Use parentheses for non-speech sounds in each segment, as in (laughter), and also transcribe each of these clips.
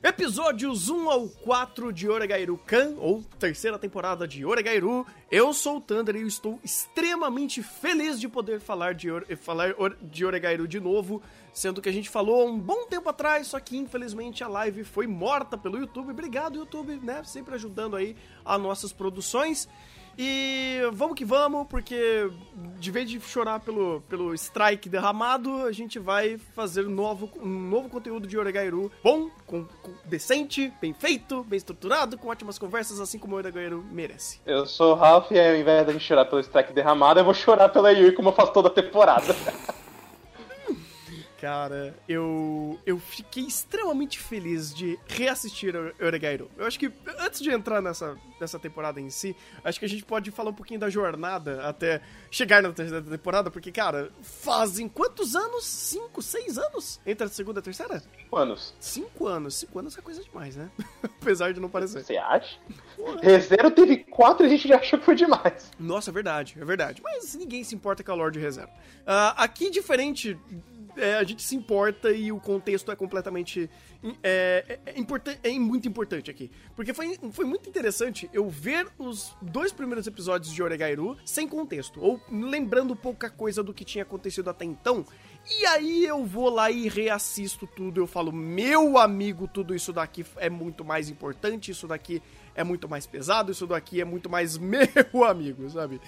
Episódios 1 ao 4 de Oregairu Kan, ou terceira temporada de Oregairu. Eu sou o Thunder e eu estou extremamente feliz de poder falar de, falar de Oregairu de novo, sendo que a gente falou há um bom tempo atrás, só que infelizmente a live foi morta pelo YouTube. Obrigado, YouTube, né? Sempre ajudando aí as nossas produções. E vamos que vamos, porque de vez de chorar pelo, pelo strike derramado, a gente vai fazer um novo, um novo conteúdo de Oregairu bom, com, com, decente, bem feito, bem estruturado, com ótimas conversas, assim como o Oregairu merece. Eu sou o Ralph e ao invés de chorar pelo strike derramado, eu vou chorar pela Yui como eu faço toda a temporada. (laughs) Cara, eu eu fiquei extremamente feliz de reassistir Oregairu. Eu acho que antes de entrar nessa, nessa temporada em si, acho que a gente pode falar um pouquinho da jornada até chegar na terceira temporada, porque, cara, fazem quantos anos? Cinco, seis anos? Entre a segunda e a terceira? Cinco anos. Cinco anos. Cinco anos é coisa demais, né? (laughs) Apesar de não parecer. Você acha? Rezero teve quatro e a gente já achou que foi demais. Nossa, é verdade, é verdade. Mas ninguém se importa com a Lorde Rezero. Uh, aqui, diferente é, a gente se importa e o contexto é completamente. É, é, é, é, muito importante aqui. Porque foi, foi muito interessante eu ver os dois primeiros episódios de Oregairu sem contexto, ou lembrando pouca coisa do que tinha acontecido até então. E aí eu vou lá e reassisto tudo. Eu falo, meu amigo, tudo isso daqui é muito mais importante, isso daqui é muito mais pesado, isso daqui é muito mais (laughs) meu amigo, sabe?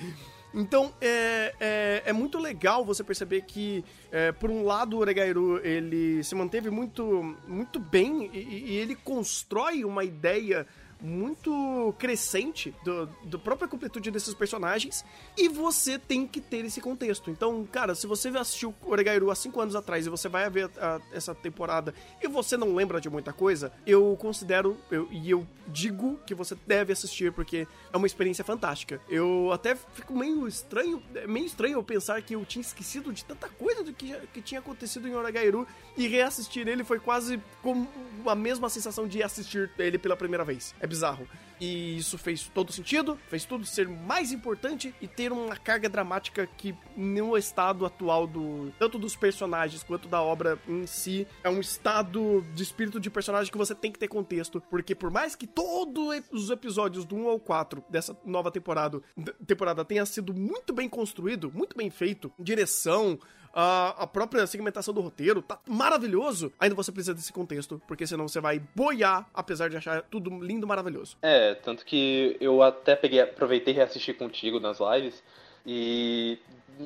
Então, é, é, é, muito legal você perceber que, é, por um lado, o Oregairu, ele se manteve muito, muito bem e, e ele constrói uma ideia muito crescente do, do própria completude desses personagens e você tem que ter esse contexto. Então, cara, se você assistiu Oregairu há 5 anos atrás e você vai ver a, a, essa temporada e você não lembra de muita coisa, eu considero eu, e eu digo que você deve assistir porque é uma experiência fantástica. Eu até fico meio estranho, meio estranho pensar que eu tinha esquecido de tanta coisa do que, que tinha acontecido em Oregairu e reassistir ele foi quase como a mesma sensação de assistir ele pela primeira vez. É bizarro. E isso fez todo sentido, fez tudo ser mais importante e ter uma carga dramática que no estado atual do tanto dos personagens quanto da obra em si é um estado de espírito de personagem que você tem que ter contexto, porque por mais que todos os episódios do 1 ao 4 dessa nova temporada temporada tenha sido muito bem construído, muito bem feito, direção, a, a própria segmentação do roteiro tá maravilhoso, ainda você precisa desse contexto, porque senão você vai boiar, apesar de achar tudo lindo, maravilhoso. É, tanto que eu até peguei, aproveitei e reassisti contigo nas lives, e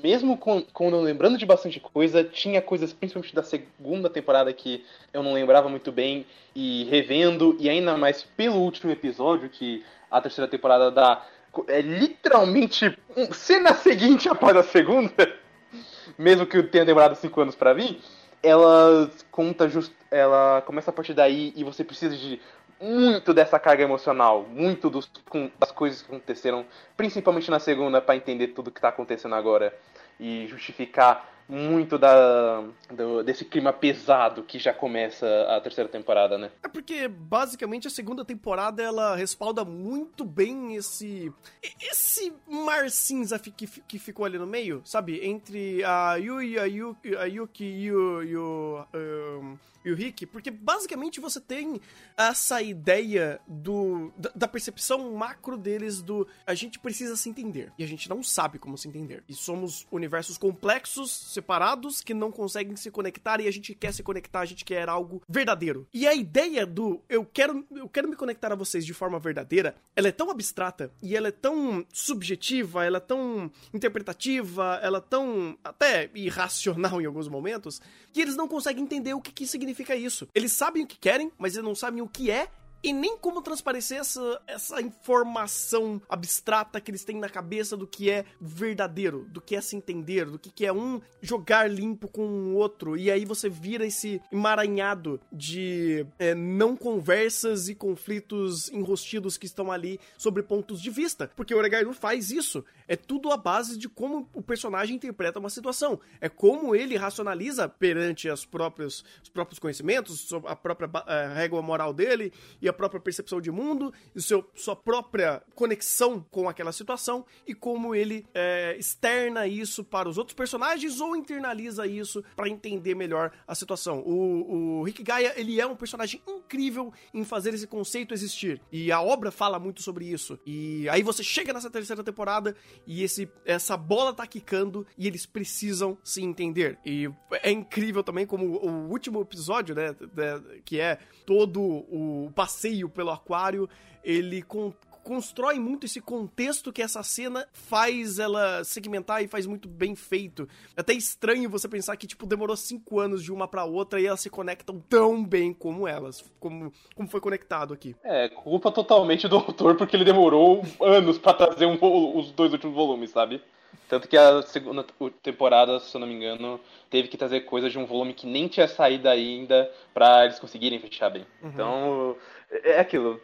mesmo com, com lembrando de bastante coisa, tinha coisas principalmente da segunda temporada que eu não lembrava muito bem, e revendo, e ainda mais pelo último episódio, que a terceira temporada dá é literalmente cena seguinte após a segunda (laughs) mesmo que tenha demorado cinco anos para vir, ela conta just, ela começa a partir daí e você precisa de muito dessa carga emocional, muito dos, com, das coisas que aconteceram, principalmente na segunda, para entender tudo que tá acontecendo agora e justificar muito da, do, desse clima pesado que já começa a terceira temporada, né? É porque basicamente a segunda temporada ela respalda muito bem esse esse mar cinza que, que ficou ali no meio, sabe? Entre a Yui, a Yuki, a Yuki e o, e o um, e o Rick, porque basicamente você tem essa ideia do da, da, percepção macro deles do a gente precisa se entender e a gente não sabe como se entender. E somos universos complexos, separados que não conseguem se conectar e a gente quer se conectar, a gente quer algo verdadeiro. E a ideia do eu quero eu quero me conectar a vocês de forma verdadeira, ela é tão abstrata e ela é tão subjetiva, ela é tão interpretativa, ela é tão até irracional em alguns momentos, que eles não conseguem entender o que, que significa isso. Eles sabem o que querem, mas eles não sabem o que é e nem como transparecer essa, essa informação abstrata que eles têm na cabeça do que é verdadeiro, do que é se entender, do que, que é um jogar limpo com o outro. E aí você vira esse emaranhado de é, não conversas e conflitos enrostidos que estão ali sobre pontos de vista. Porque o Oregairu faz isso. É tudo a base de como o personagem interpreta uma situação. É como ele racionaliza perante as próprias, os próprios conhecimentos, a própria uh, régua moral dele e a própria percepção de mundo, e seu, sua própria conexão com aquela situação e como ele é, externa isso para os outros personagens ou internaliza isso para entender melhor a situação. O, o Rick Gaia, ele é um personagem incrível em fazer esse conceito existir. E a obra fala muito sobre isso. E aí você chega nessa terceira temporada e esse, essa bola tá quicando e eles precisam se entender. E é incrível também como o último episódio, né, que é todo o passeio pelo aquário, ele com, constrói muito esse contexto que essa cena faz ela segmentar e faz muito bem feito. É até estranho você pensar que, tipo, demorou cinco anos de uma para outra e elas se conectam tão bem como elas, como, como foi conectado aqui. É, culpa totalmente do autor, porque ele demorou anos para trazer um, os dois últimos volumes, sabe? Tanto que a segunda temporada, se eu não me engano, teve que trazer coisas de um volume que nem tinha saído ainda para eles conseguirem fechar bem. Uhum. Então, é, é aquilo.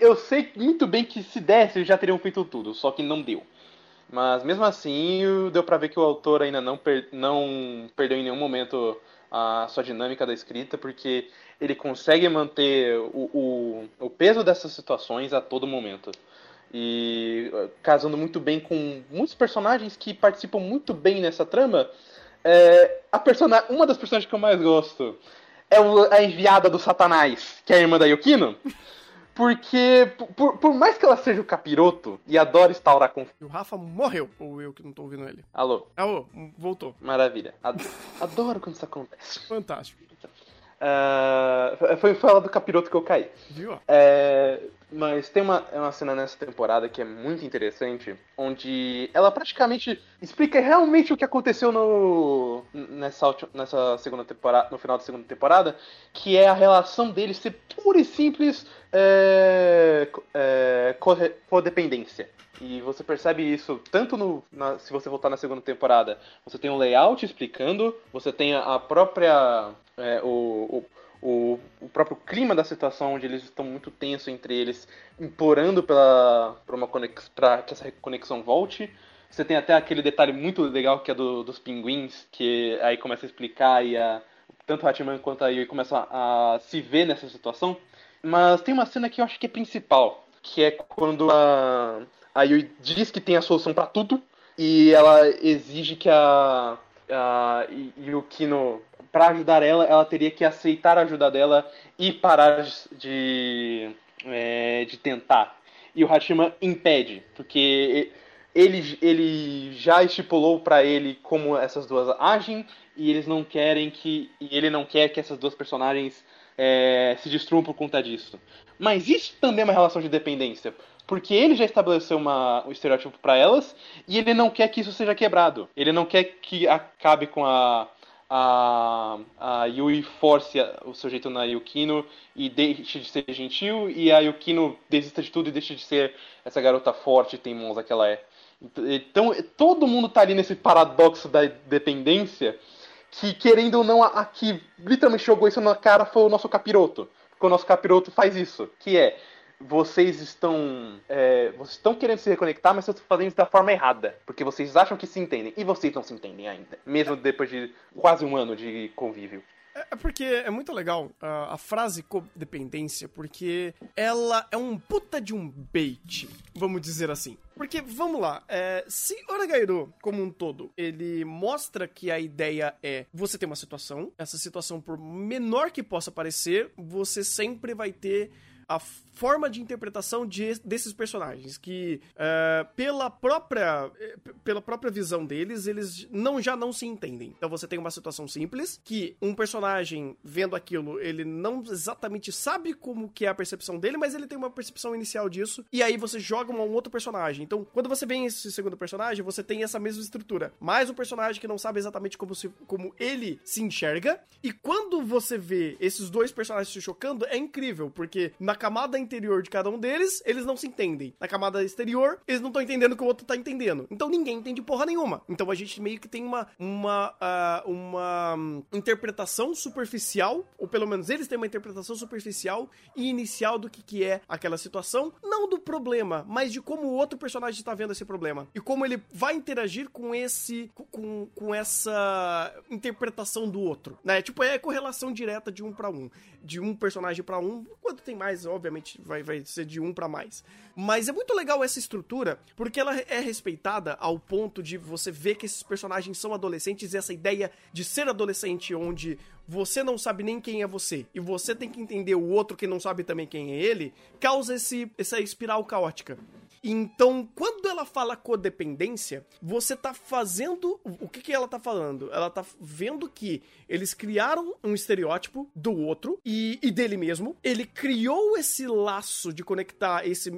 Eu sei muito bem que se desse, eles já teriam feito tudo, só que não deu. Mas mesmo assim, deu pra ver que o autor ainda não, per não perdeu em nenhum momento a sua dinâmica da escrita, porque ele consegue manter o, o, o peso dessas situações a todo momento e uh, casando muito bem com muitos personagens que participam muito bem nessa trama. É, a uma das personagens que eu mais gosto é a enviada do Satanás, que é a irmã da Yukino. Porque, por, por, mais que ela seja o capiroto e adore instaurar conflito. O Rafa morreu, ou eu que não tô ouvindo ele. Alô? Alô, voltou. Maravilha. Adoro quando isso acontece. Fantástico. Uh, foi, ela do capiroto que eu caí. Viu? É, mas tem uma, é uma cena nessa temporada que é muito interessante, onde ela praticamente explica realmente o que aconteceu no, nessa, nessa segunda temporada, no final da segunda temporada, que é a relação deles ser pura e simples é, é, codependência. E você percebe isso tanto no. Na, se você voltar na segunda temporada, você tem um layout explicando, você tem a, própria. É, o, o o, o próprio clima da situação, onde eles estão muito tensos entre eles, implorando pela, pra, uma conex, pra que essa conexão volte. Você tem até aquele detalhe muito legal que é do, dos pinguins, que aí começa a explicar e a, tanto a Hatman quanto a Yui começam a, a, se ver nessa situação. Mas tem uma cena que eu acho que é principal, que é quando a, a Yui diz que tem a solução para tudo e ela exige que a, a Yukino para ajudar ela, ela teria que aceitar a ajuda dela e parar de, é, de tentar. E o Hashima impede, porque ele, ele já estipulou para ele como essas duas agem e eles não querem que e ele não quer que essas duas personagens é, se destruam por conta disso. Mas isso também é uma relação de dependência, porque ele já estabeleceu uma, um estereótipo para elas e ele não quer que isso seja quebrado. Ele não quer que acabe com a a, a Yui force o seu jeito na Yukino e deixe de ser gentil, e a Yukino desista de tudo e deixe de ser essa garota forte e teimosa que ela é. Então, todo mundo tá ali nesse paradoxo da dependência, que querendo ou não, a que literalmente jogou isso na cara foi o nosso capiroto. Porque o nosso capiroto faz isso, que é vocês estão é, vocês estão querendo se reconectar, mas vocês estão fazendo isso da forma errada, porque vocês acham que se entendem e vocês não se entendem ainda, mesmo depois de quase um ano de convívio. É, é porque é muito legal uh, a frase codependência, porque ela é um puta de um bait, vamos dizer assim. Porque, vamos lá, é, se Oragairo, como um todo, ele mostra que a ideia é você ter uma situação, essa situação, por menor que possa parecer, você sempre vai ter a forma de interpretação de, desses personagens, que uh, pela própria eh, pela própria visão deles, eles não já não se entendem. Então você tem uma situação simples, que um personagem vendo aquilo, ele não exatamente sabe como que é a percepção dele, mas ele tem uma percepção inicial disso, e aí você joga um outro personagem. Então, quando você vem esse segundo personagem, você tem essa mesma estrutura. Mais um personagem que não sabe exatamente como, se, como ele se enxerga, e quando você vê esses dois personagens se chocando, é incrível, porque na camada interior de cada um deles, eles não se entendem. Na camada exterior, eles não estão entendendo o que o outro tá entendendo. Então ninguém entende porra nenhuma. Então a gente meio que tem uma, uma, uh, uma um, interpretação superficial, ou pelo menos eles têm uma interpretação superficial e inicial do que, que é aquela situação, não do problema, mas de como o outro personagem está vendo esse problema. E como ele vai interagir com esse. com, com essa interpretação do outro. Né? Tipo, é correlação direta de um para um. De um personagem para um. Quando tem mais, obviamente, vai, vai ser de um para mais. Mas é muito legal essa estrutura, porque ela é respeitada ao ponto de você ver que esses personagens são adolescentes e essa ideia de ser adolescente onde você não sabe nem quem é você e você tem que entender o outro que não sabe também quem é ele, causa esse, essa espiral caótica. Então, quando ela fala codependência, você tá fazendo. O que, que ela tá falando? Ela tá vendo que eles criaram um estereótipo do outro e, e dele mesmo. Ele criou esse laço de conectar esse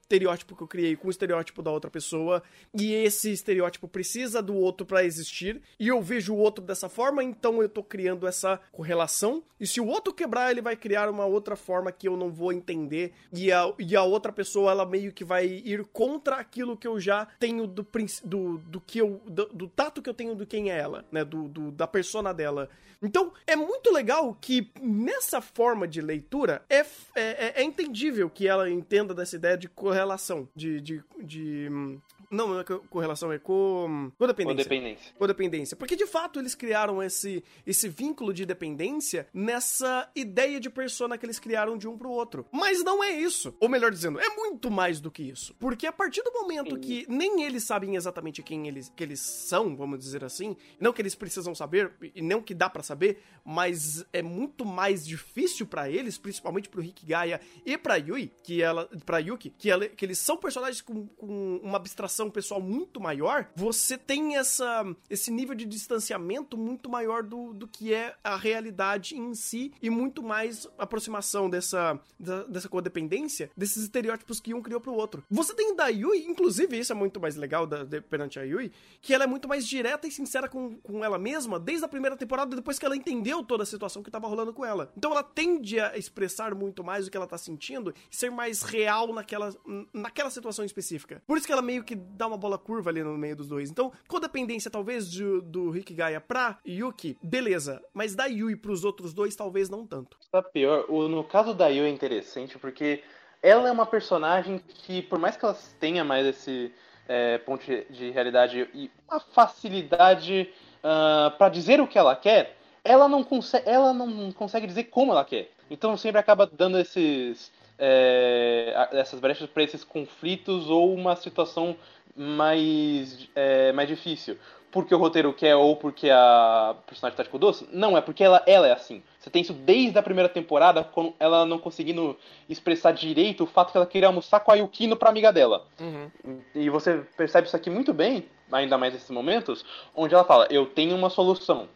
estereótipo que eu criei com o estereótipo da outra pessoa. E esse estereótipo precisa do outro para existir. E eu vejo o outro dessa forma, então eu tô criando essa correlação. E se o outro quebrar, ele vai criar uma outra forma que eu não vou entender. E a, e a outra pessoa, ela meio que vai vai ir contra aquilo que eu já tenho do, do, do que eu. Do, do tato que eu tenho do quem é ela, né? Do, do, da persona dela. Então, é muito legal que nessa forma de leitura é, é, é, é entendível que ela entenda dessa ideia de correlação, de, de, de hum, não, não é correlação, é co... codependência. Codependência. Codependência. Porque de fato eles criaram esse, esse vínculo de dependência nessa ideia de persona que eles criaram de um pro outro. Mas não é isso. Ou melhor dizendo, é muito mais do que isso. Porque a partir do momento Sim. que nem eles sabem exatamente quem eles, que eles são, vamos dizer assim, não que eles precisam saber, e não que dá para saber, mas é muito mais difícil para eles, principalmente pro Rick Gaia e pra Yui, que ela. pra Yuki, que, ela, que eles são personagens com, com uma abstração aproximação pessoal muito maior, você tem essa, esse nível de distanciamento muito maior do, do que é a realidade em si e muito mais aproximação dessa, da, dessa codependência, desses estereótipos que um criou pro outro. Você tem da Yui, inclusive, isso é muito mais legal da, de, perante a Yui, que ela é muito mais direta e sincera com, com ela mesma desde a primeira temporada, depois que ela entendeu toda a situação que tava rolando com ela. Então ela tende a expressar muito mais o que ela tá sentindo e ser mais real naquela, naquela situação específica. Por isso que ela meio que dá uma bola curva ali no meio dos dois. Então, codependência talvez do, do Rick Gaia pra Yuki, beleza. Mas da Yui pros outros dois, talvez não tanto. Tá pior, o, no caso da Yui é interessante porque ela é uma personagem que, por mais que ela tenha mais esse é, ponto de realidade e uma facilidade uh, ah, para dizer o que ela quer, ela não, consegue, ela não consegue dizer como ela quer. Então sempre acaba dando esses é, essas brechas para esses conflitos ou uma situação mais, é, mais difícil. Porque o roteiro quer ou porque a personagem tá tipo doce? Não, é porque ela, ela é assim. Você tem isso desde a primeira temporada, com ela não conseguindo expressar direito o fato que ela queria almoçar com a Yukino pra amiga dela. Uhum. E você percebe isso aqui muito bem, ainda mais nesses momentos, onde ela fala: Eu tenho uma solução.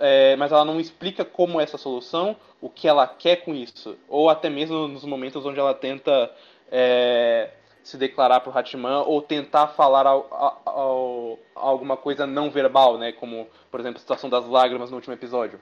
É, mas ela não explica como é essa solução, o que ela quer com isso. Ou até mesmo nos momentos onde ela tenta é, se declarar pro Hatman ou tentar falar ao, ao, alguma coisa não verbal, né? Como, por exemplo, a situação das lágrimas no último episódio.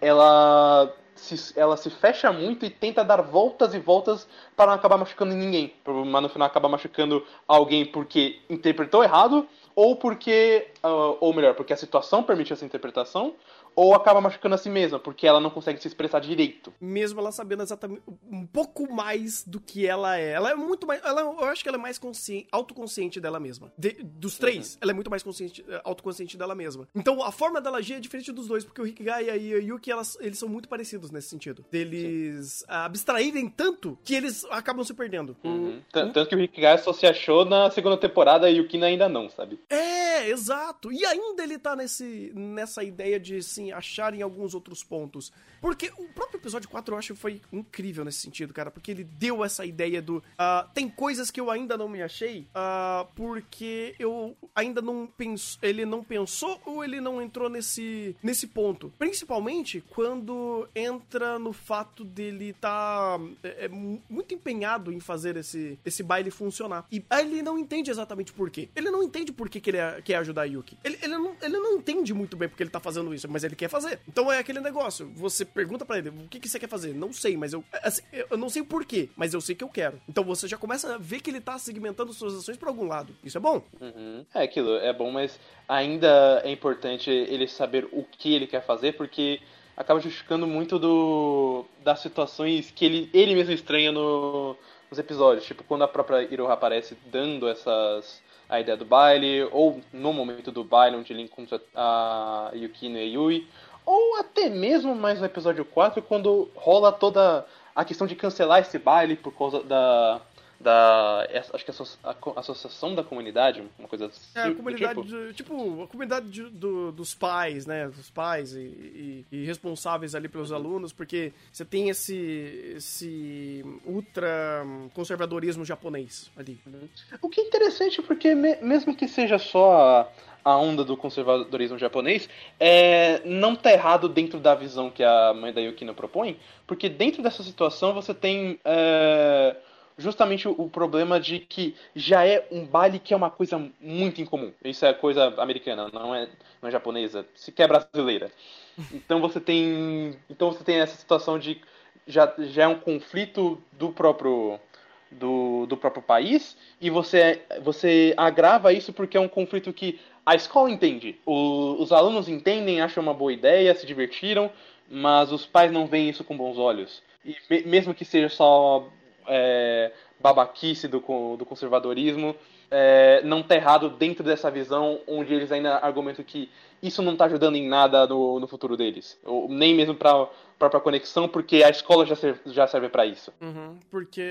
Ela se, ela se fecha muito e tenta dar voltas e voltas para não acabar machucando ninguém. Mas no final acaba machucando alguém porque interpretou errado ou porque, uh, ou melhor, porque a situação permite essa interpretação, ou acaba machucando a si mesma, porque ela não consegue se expressar direito. Mesmo ela sabendo exatamente um pouco mais do que ela é. Ela é muito mais. Ela, eu acho que ela é mais consciente, autoconsciente dela mesma. De, dos três, uhum. ela é muito mais consciente, autoconsciente dela mesma. Então a forma dela agir é diferente dos dois, porque o Guy e a Yuki, elas, eles são muito parecidos nesse sentido. Deles abstraírem tanto que eles acabam se perdendo. Uhum. Tanto que o Guy só se achou na segunda temporada e o Yuki ainda não, sabe? É, exato. E ainda ele tá nesse, nessa ideia de, assim, achar em alguns outros pontos. Porque o próprio episódio 4 eu acho que foi incrível nesse sentido, cara, porque ele deu essa ideia do. Uh, tem coisas que eu ainda não me achei, uh, porque eu ainda não penso. Ele não pensou ou ele não entrou nesse, nesse ponto. Principalmente quando entra no fato dele tá é, é, muito empenhado em fazer esse, esse baile funcionar. E ele não entende exatamente por quê. Ele não entende por que, que ele é, quer ajudar a Yuki. Ele, ele, não, ele não entende muito bem porque ele tá fazendo isso, mas ele quer fazer. Então é aquele negócio. Você pergunta para ele, o que, que você quer fazer? Não sei, mas eu. Assim, eu não sei o porquê, mas eu sei que eu quero. Então você já começa a ver que ele tá segmentando suas ações para algum lado. Isso é bom. Uhum. É aquilo, é bom, mas ainda é importante ele saber o que ele quer fazer, porque acaba justificando muito do das situações que ele, ele mesmo estranha no, nos episódios. Tipo, quando a própria Iroha aparece dando essas a ideia do baile, ou no momento do baile, onde ele encontra a Yukino e Yui, ou até mesmo mais no episódio 4, quando rola toda a questão de cancelar esse baile por causa da da acho que a associação da comunidade, uma coisa assim. É, a comunidade, tipo, tipo a comunidade de, do, dos pais, né, dos pais e, e, e, responsáveis ali pelos alunos, porque você tem esse esse ultra conservadorismo japonês ali. Uhum. O que é interessante porque me, mesmo que seja só a, onda do conservadorismo japonês, é, não tá errado dentro da visão que a mãe da Yukino propõe, porque dentro dessa situação você tem é, justamente o, problema de que já é um baile que é uma coisa muito incomum. Isso é coisa americana, não é, não é japonesa, sequer brasileira. Então você tem, então você tem essa situação de já, já é um conflito do próprio do, do próprio país e você você agrava isso porque é um conflito que a escola entende, o, os alunos entendem, acham uma boa ideia, se divertiram, mas os pais não veem isso com bons olhos. E me, mesmo que seja só é, babaquice do, do conservadorismo, é, não tá errado dentro dessa visão onde eles ainda argumentam que isso não está ajudando em nada no, no futuro deles. Ou nem mesmo para própria conexão, porque a escola já serve, já serve para isso. Uhum, porque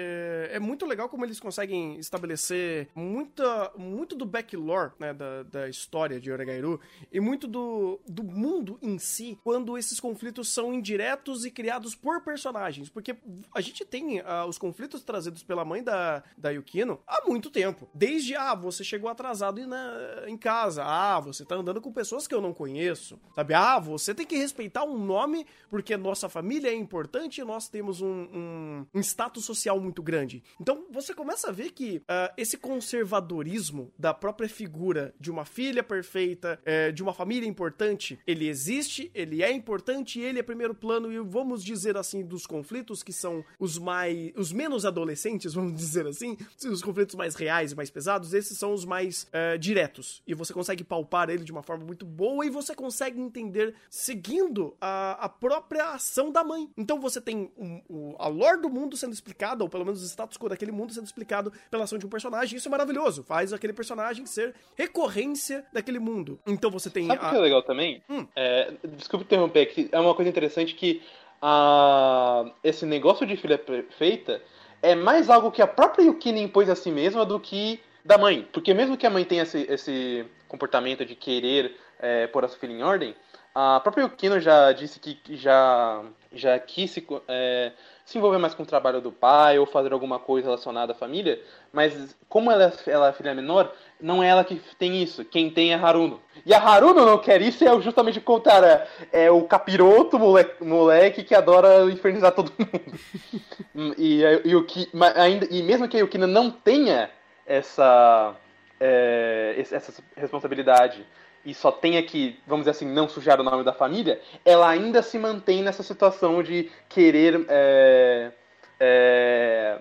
é muito legal como eles conseguem estabelecer muita, muito do backlore né, da, da história de Oregairu e muito do, do mundo em si, quando esses conflitos são indiretos e criados por personagens. Porque a gente tem uh, os conflitos trazidos pela mãe da, da Yukino há muito tempo. Desde, ah, você chegou atrasado na, em casa. Ah, você tá andando com pessoas que eu não conheço. Sabe? Ah, você tem que respeitar um nome porque nossa família é importante e nós temos um, um, um status social muito grande. Então você começa a ver que uh, esse conservadorismo da própria figura de uma filha perfeita, uh, de uma família importante, ele existe, ele é importante, ele é primeiro plano e vamos dizer assim dos conflitos que são os mais, os menos adolescentes, (laughs) vamos dizer assim, os conflitos mais reais e mais pesados, esses são os mais uh, diretos e você consegue palpar ele de uma forma muito boa boa e você consegue entender seguindo a, a própria ação da mãe. Então você tem um, um, a lore do mundo sendo explicada, ou pelo menos o status quo daquele mundo sendo explicado pela ação de um personagem. Isso é maravilhoso. Faz aquele personagem ser recorrência daquele mundo. Então você tem. Sabe o a... que é legal também? Hum. É, desculpa interromper, que é uma coisa interessante que a, esse negócio de filha perfeita é mais algo que a própria Yukina impôs a si mesma do que da mãe. Porque mesmo que a mãe tenha esse, esse comportamento de querer é, pôr a sua filha em ordem, a própria Yukino já disse que já, já quis se, é, se envolver mais com o trabalho do pai ou fazer alguma coisa relacionada à família, mas como ela, ela é filha menor, não é ela que tem isso. Quem tem é Haruno. E a Haruno não quer isso, é justamente o contrário. É, é o capiroto moleque, moleque que adora infernizar todo (laughs) mundo. e, e, e, ainda, e mesmo que a Yukino não tenha essa, é, essa responsabilidade e só tenha que, vamos dizer assim, não sujar o nome da família, ela ainda se mantém nessa situação de querer é, é,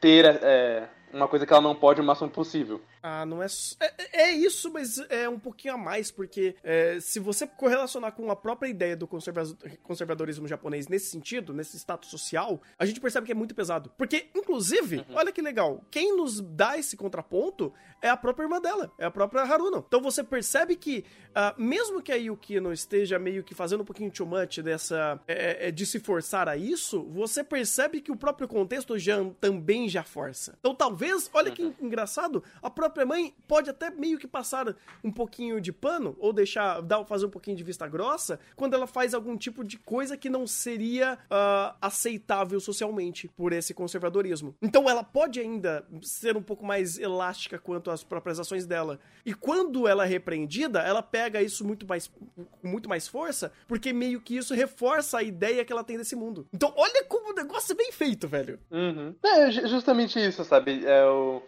ter é, uma coisa que ela não pode o máximo possível. Ah, não é, é. É, isso, mas é um pouquinho a mais, porque é, se você correlacionar com a própria ideia do conservadorismo japonês nesse sentido, nesse status social, a gente percebe que é muito pesado. Porque, inclusive, uhum. olha que legal, quem nos dá esse contraponto é a própria irmã dela, é a própria Haruno. Então você percebe que, uh, mesmo que a Yuki não esteja meio que fazendo um pouquinho too much dessa. É, é, de se forçar a isso, você percebe que o próprio contexto já, também já força. Então talvez, olha que uhum. engraçado, a própria própria mãe pode até meio que passar um pouquinho de pano, ou deixar, dar, fazer um pouquinho de vista grossa, quando ela faz algum tipo de coisa que não seria uh, aceitável socialmente por esse conservadorismo. Então ela pode ainda ser um pouco mais elástica quanto às próprias ações dela. E quando ela é repreendida, ela pega isso muito mais, com muito mais força, porque meio que isso reforça a ideia que ela tem desse mundo. Então olha como o negócio é bem feito, velho. Uhum. É justamente isso, sabe? É o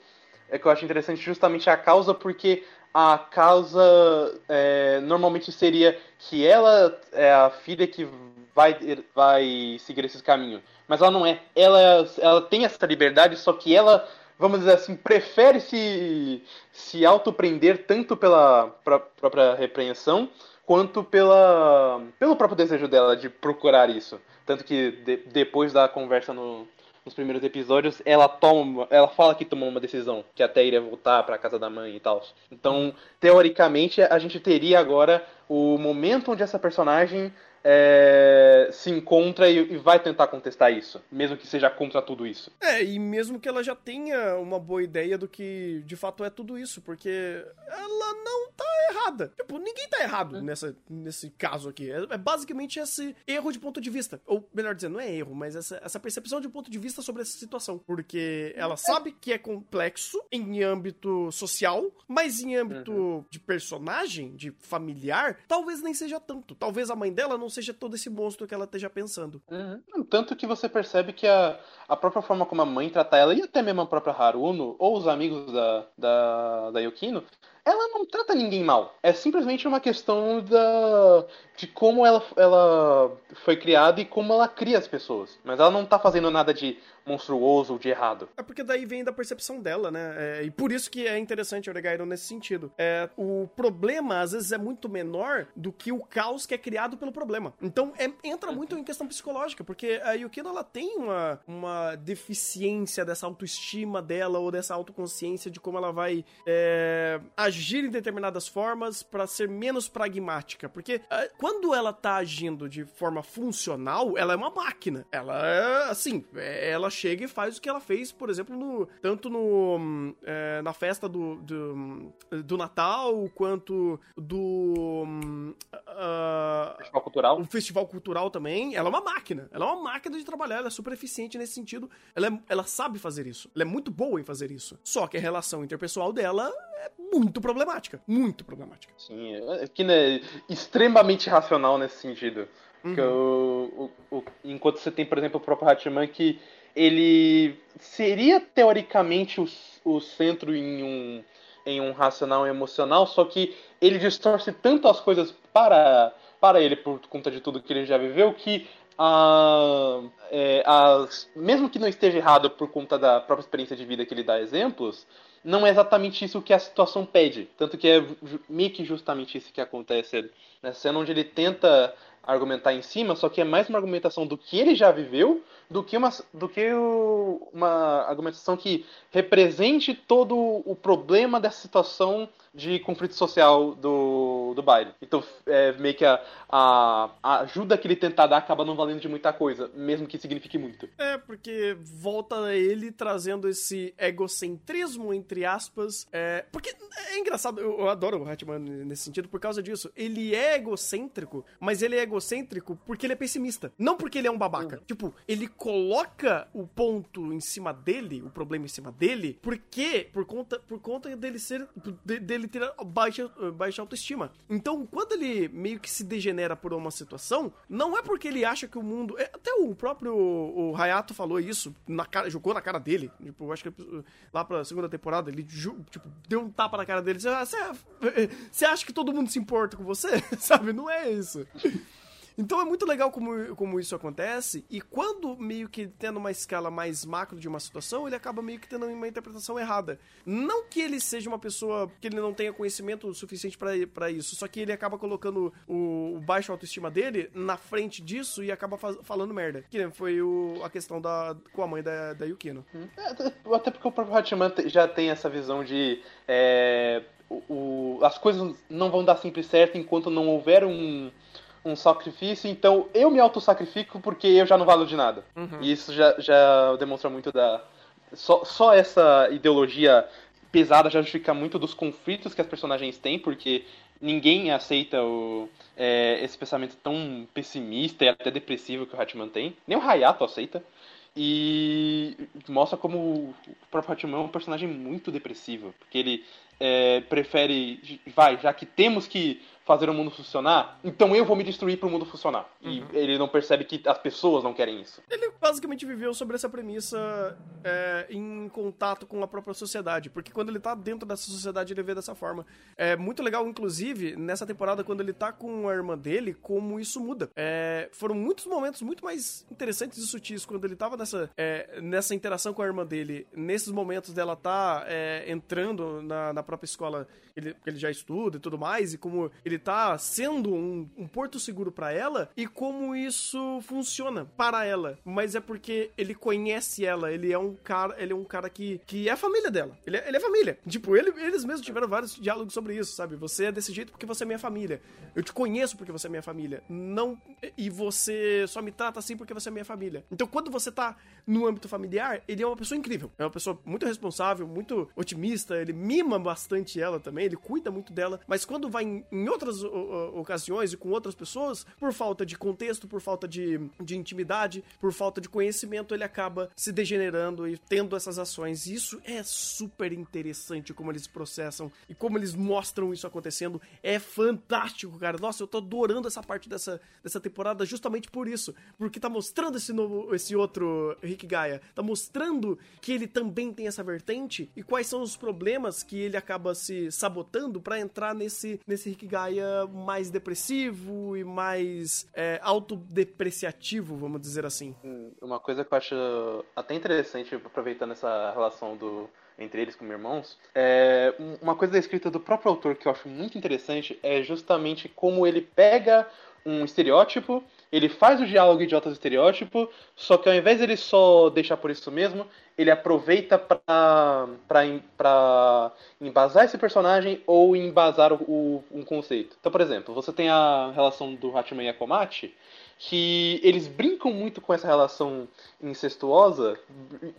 é que eu acho interessante justamente a causa, porque a causa é, normalmente seria que ela é a filha que vai, vai seguir esse caminho. Mas ela não é. Ela, ela tem essa liberdade, só que ela, vamos dizer assim, prefere se, se auto-prender tanto pela própria repreensão quanto pela, pelo próprio desejo dela de procurar isso. Tanto que de, depois da conversa no, nos primeiros episódios, ela toma, ela fala que tomou uma decisão, que até iria voltar para casa da mãe e tal. Então, teoricamente, a gente teria agora o momento onde essa personagem é, se encontra e, e, vai tentar contestar isso, mesmo que seja contra tudo isso. É, e mesmo que ela já tenha uma boa ideia do que de fato é tudo isso, porque ela não tá errada. Tipo, ninguém tá errado é. nessa, nesse caso aqui. É, é, basicamente esse erro de ponto de vista. Ou, melhor dizendo, não é erro, mas essa, essa percepção de ponto de vista sobre essa situação. Porque ela é. sabe que é complexo em âmbito social, mas em âmbito uhum. de personagem, de familiar, talvez nem seja tanto. Talvez a mãe dela não seja todo esse monstro que ela esteja pensando. Uhum. Tanto que você percebe que a, a própria forma como a mãe trata ela, e até mesmo a própria Haruno, ou os amigos da, da, da Yukino, ela não trata ninguém mal. É simplesmente uma questão da, de como ela, ela foi criada e como ela cria as pessoas. Mas ela não tá fazendo nada de monstruoso ou de errado. É porque daí vem da percepção dela, né? É, e por isso que é interessante o Oregairo nesse sentido. É, o problema, às vezes, é muito menor do que o caos que é criado pelo problema. Então, é, entra muito em questão psicológica, porque a Yukino, ela tem uma, uma deficiência dessa autoestima dela ou dessa autoconsciência de como ela vai é, agir em determinadas formas para ser menos pragmática. Porque é, quando ela tá agindo de forma funcional, ela é uma máquina. Ela é, assim, é, ela chega e faz o que ela fez, por exemplo, no, tanto no, é, na festa do, do, do, Natal, quanto do. Uh, festival cultural. O festival cultural também. Ela é uma máquina. Ela é uma máquina de trabalhar. Ela é super eficiente nesse sentido. Ela, é, ela sabe fazer isso. Ela é muito boa em fazer isso. Só que a relação interpessoal dela é muito problemática. Muito problemática. Sim, é que né, extremamente racional nesse sentido. Uhum. O, o, enquanto você tem, por exemplo, o próprio Hatman que ele seria teoricamente o, o centro em um, em um racional e emocional, só que ele distorce tanto as coisas para, para ele por conta de tudo que ele já viveu que a, é, as, mesmo que não esteja errado por conta da própria experiência de vida que ele dá exemplos, não é exatamente isso que a situação pede. Tanto que é meio que justamente isso que acontece nessa cena onde ele tenta argumentar em cima, só que é mais uma argumentação do que ele já viveu do que uma, do que o, uma argumentação que represente todo o problema dessa situação de conflito social do, do baile. Então, é, meio que a, a, a, ajuda que ele tentar dar acaba não valendo de muita coisa, mesmo que signifique muito. É, porque volta ele trazendo esse egocentrismo, entre aspas. É, porque é engraçado, eu, eu adoro o Hatman nesse sentido por causa disso. Ele é egocêntrico, mas ele é egocêntrico porque ele é pessimista. Não porque ele é um babaca. Uhum. Tipo, ele coloca o ponto em cima dele, o problema em cima dele, porque por conta, por conta dele ser. De, dele ter baixa, baixa autoestima. Então, quando ele meio que se degenera por uma situação, não é porque ele acha que o mundo. É, até o próprio o Hayato falou isso, na cara, jogou na cara dele. Tipo, acho que lá pra segunda temporada, ele tipo, deu um tapa na cara dele. Você acha que todo mundo se importa com você? (laughs) Sabe? Não é isso. Então é muito legal como, como isso acontece, e quando meio que tendo uma escala mais macro de uma situação, ele acaba meio que tendo uma interpretação errada. Não que ele seja uma pessoa que ele não tenha conhecimento suficiente para isso, só que ele acaba colocando o, o baixo autoestima dele na frente disso e acaba falando merda. Que foi o, a questão da, com a mãe da, da Yukino. Hum. É, até porque o próprio Hatman já tem essa visão de. É, o, o, as coisas não vão dar sempre certo enquanto não houver um um sacrifício, então eu me autossacrifico porque eu já não valo de nada. Uhum. E isso já, já demonstra muito da. Só, só essa ideologia pesada já justifica muito dos conflitos que as personagens têm, porque ninguém aceita o, é, esse pensamento tão pessimista e até depressivo que o Hatman tem. Nem o Hayato aceita. E mostra como o próprio Hatman é um personagem muito depressivo. Porque ele é, prefere, vai, já que temos que fazer o mundo funcionar, então eu vou me destruir para o mundo funcionar. Uhum. E ele não percebe que as pessoas não querem isso. Ele basicamente viveu sobre essa premissa é, em contato com a própria sociedade, porque quando ele tá dentro dessa sociedade ele vê dessa forma. É muito legal, inclusive, nessa temporada, quando ele tá com a irmã dele, como isso muda. É, foram muitos momentos muito mais interessantes e sutis quando ele tava nessa, é, nessa interação com a irmã dele, nesses momentos dela tá é, entrando na, na própria escola ele, que ele já estuda e tudo mais, e como ele tá sendo um, um porto seguro para ela, e como isso funciona para ela. Mas é porque ele conhece ela, ele é um cara, ele é um cara que, que é a família dela. Ele é, ele é família. Tipo, ele, eles mesmos tiveram vários diálogos sobre isso, sabe? Você é desse jeito porque você é minha família. Eu te conheço porque você é minha família. Não. E você só me trata assim porque você é minha família. Então, quando você tá no âmbito familiar, ele é uma pessoa incrível. É uma pessoa muito responsável, muito otimista, ele mima bastante ela também, ele cuida muito dela, mas quando vai em, em outras ocasiões e com outras pessoas, por falta de contexto, por falta de, de intimidade, por falta de conhecimento, ele acaba se degenerando e tendo essas ações. E isso é super interessante como eles processam e como eles mostram isso acontecendo. É fantástico, cara. Nossa, eu tô adorando essa parte dessa, dessa temporada justamente por isso, porque tá mostrando esse novo, esse outro Rick Gaia, tá mostrando que ele também tem essa vertente e quais são os problemas que ele acaba se sabotando para entrar nesse, nesse Rick Gaia mais depressivo e mais é, autodepreciativo, vamos dizer assim. Hum, uma coisa que eu acho até interessante, aproveitando essa relação do entre eles como irmãos, é uma coisa da escrita do próprio autor que eu acho muito interessante é justamente como ele pega um estereótipo ele faz o diálogo idiota do estereótipo, só que ao invés de ele só deixar por isso mesmo, ele aproveita pra embasar esse personagem ou embasar o, o, um conceito. Então, por exemplo, você tem a relação do Hachiman e Akomachi, que eles brincam muito com essa relação incestuosa,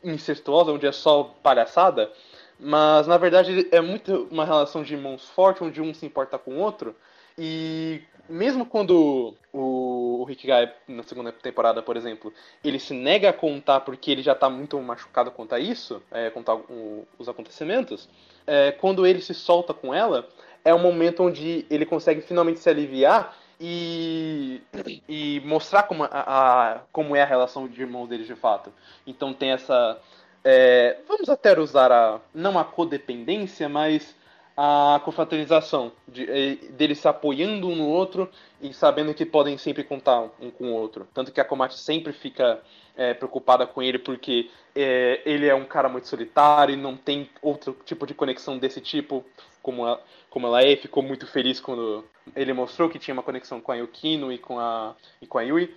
incestuosa, onde é só palhaçada, mas na verdade é muito uma relação de irmãos fortes, onde um se importa com o outro, e mesmo quando o, o Rick Guy, na segunda temporada, por exemplo, ele se nega a contar porque ele já tá muito machucado quanto a isso, é, contar o, os acontecimentos, é, quando ele se solta com ela, é um momento onde ele consegue finalmente se aliviar e, e mostrar como, a, a, como é a relação de irmãos deles de fato. Então tem essa. É, vamos até usar a. não a codependência, mas a confraternização, de, eh, deles se apoiando um no outro e sabendo que podem sempre contar um com o outro. Tanto que a Komati sempre fica é, preocupada com ele porque é, ele é um cara muito solitário e não tem outro tipo de conexão desse tipo como, como ela é. Ficou muito feliz quando ele mostrou que tinha uma conexão com a Yukino e com a, e com a Yui.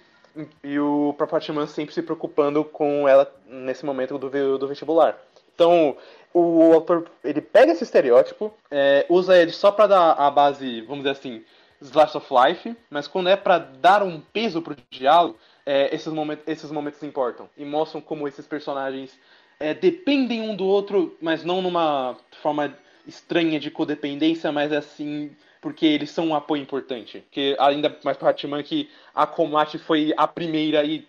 E o próprio Hatman sempre se preocupando com ela nesse momento do, do vestibular. Então, o autor ele pega esse estereótipo, é, usa ele só para dar a base, vamos dizer assim, slice of life, mas quando é para dar um peso pro diálogo, é, esses, momentos, esses momentos importam e mostram como esses personagens é, dependem um do outro, mas não numa forma estranha de codependência, mas assim porque eles são um apoio importante. Porque ainda mais para Hatman que a Komate foi a primeira e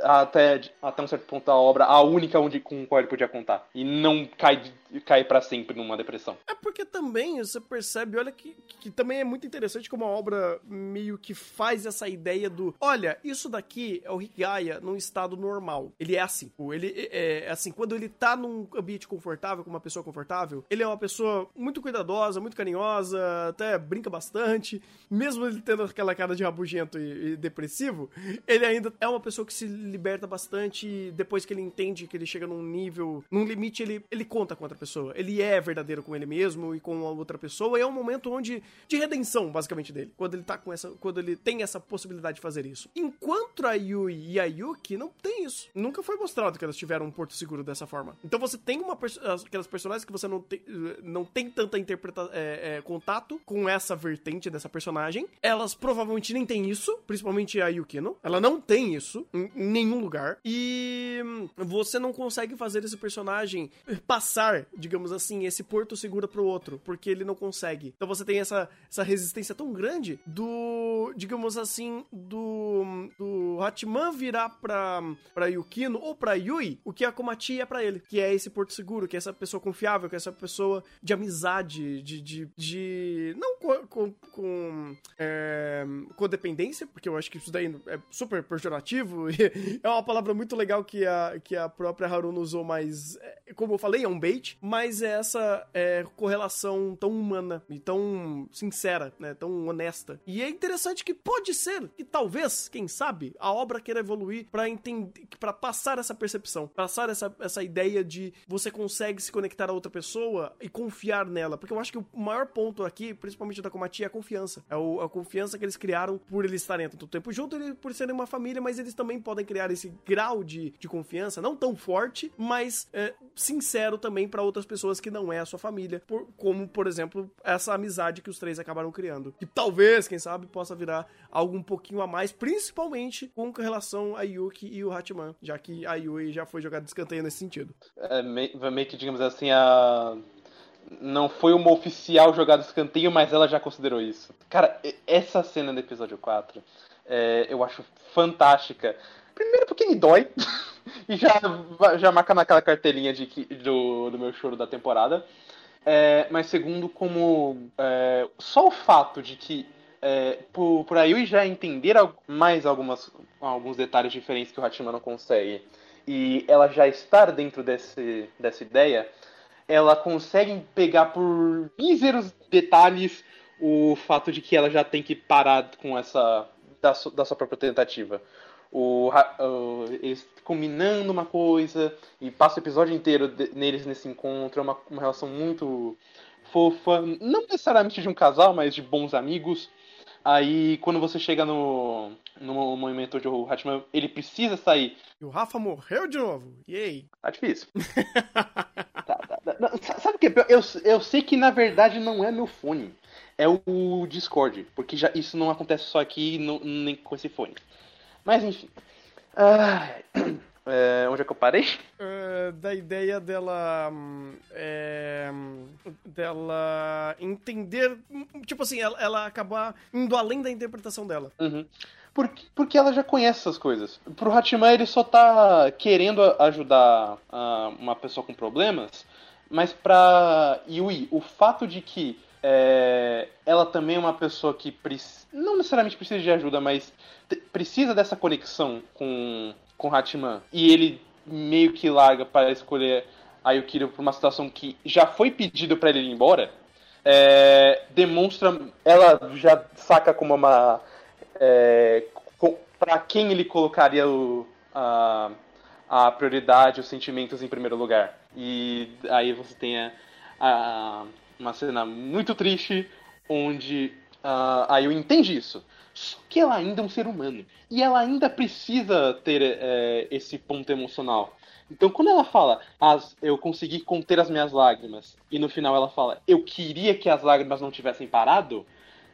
até, até um certo ponto da obra, a única onde, com qual ele podia contar. E não cai, cai para sempre numa depressão. É porque também você percebe, olha, que, que também é muito interessante como a obra meio que faz essa ideia do: olha, isso daqui é o Higaya num estado normal. Ele é assim. Ele é, é assim, quando ele tá num ambiente confortável, com uma pessoa confortável, ele é uma pessoa muito cuidadosa, muito carinhosa, até brinca bastante. Mesmo ele tendo aquela cara de rabugento e, e depressivo, ele ainda é uma pessoa que se liberta bastante depois que ele entende que ele chega num nível, num limite, ele, ele conta com outra pessoa. Ele é verdadeiro com ele mesmo e com a outra pessoa. E é um momento onde de redenção, basicamente, dele. Quando ele tá com essa. Quando ele tem essa possibilidade de fazer isso. Enquanto a Yui e a Yuki não tem isso. Nunca foi mostrado que elas tiveram um porto seguro dessa forma. Então você tem uma aquelas personagens que você não tem, não tem tanta interpreta é, é, contato com essa vertente dessa personagem. Elas provavelmente nem têm isso, principalmente a Yukino. Ela não tem isso em nenhum lugar. E você não consegue fazer esse personagem passar digamos assim, esse porto seguro pro outro, porque ele não consegue. Então você tem essa, essa resistência tão grande do, digamos assim, do, do Hatman virar pra, pra Yukino ou pra Yui, o que a Komati é pra ele, que é esse porto seguro, que é essa pessoa confiável, que é essa pessoa de amizade, de. de, de não com. com, com é, codependência, porque eu acho que isso daí é super pejorativo, (laughs) é uma palavra muito legal que a, que a própria Haruna usou, mas, é, como eu falei, é um bait, mas é essa é, correlação tão humana e tão sincera, né, tão honesta. E é interessante que pode ser que talvez, quem sabe, a obra queira evoluir para entender, para passar essa percepção, passar essa, essa ideia de você consegue se conectar a outra pessoa e confiar nela, porque eu acho que o maior ponto aqui, principalmente da Komati, é a confiança. É o, a confiança que eles criaram por eles estarem tanto tempo junto, por serem uma família, mas eles também podem criar esse grau de, de confiança, não tão forte, mas é, sincero também para outras pessoas que não é a sua família, por, como, por exemplo, essa amizade que os três acabaram criando. Que talvez, quem sabe, possa virar algo um pouquinho a mais, principalmente com relação a Yuki e o Hatman, já que a Yui já foi jogada de escanteio nesse sentido. É, meio que, digamos assim, a não foi uma oficial jogada escanteio, mas ela já considerou isso. Cara, essa cena do episódio 4 é, eu acho fantástica. Primeiro porque me dói. (laughs) e já, já marca naquela cartelinha de, do, do meu choro da temporada. É, mas segundo, como é, só o fato de que é, por, por aí eu já entender mais algumas, alguns detalhes diferentes que o Hatima não consegue e ela já estar dentro desse, dessa ideia, ela consegue pegar por míseros detalhes o fato de que ela já tem que parar com essa da, da sua própria tentativa. O, o, eles combinando uma coisa e passa o episódio inteiro de, neles nesse encontro. É uma, uma relação muito fofa, não necessariamente de um casal, mas de bons amigos. Aí, quando você chega no, no momento onde o Hatman ele precisa sair. E o Rafa morreu de novo. Yay! Tá difícil. (laughs) tá, tá, tá. Sabe o que? Eu, eu sei que na verdade não é meu fone é o Discord, porque já isso não acontece só aqui no, nem com esse fone. Mas enfim. Ah, é, onde é que eu parei? Uh, da ideia dela. É, dela entender. Tipo assim, ela, ela, acabar indo além da interpretação dela. Uhum. Porque, porque ela já conhece essas coisas. Pro Hachiman, ele só tá querendo ajudar uh, uma pessoa com problemas, mas pra Yui, o fato de que é, ela também é uma pessoa que não necessariamente precisa de ajuda, mas precisa dessa conexão com, com Hatman. E ele meio que larga para escolher a Yukiro por uma situação que já foi pedido para ele ir embora. É, demonstra. Ela já saca como uma. É, para quem ele colocaria o, a, a prioridade, os sentimentos em primeiro lugar. E aí você tem a, a uma cena muito triste, onde uh, a Yu entende isso. Só que ela ainda é um ser humano. E ela ainda precisa ter é, esse ponto emocional. Então, quando ela fala, as, eu consegui conter as minhas lágrimas, e no final ela fala, eu queria que as lágrimas não tivessem parado,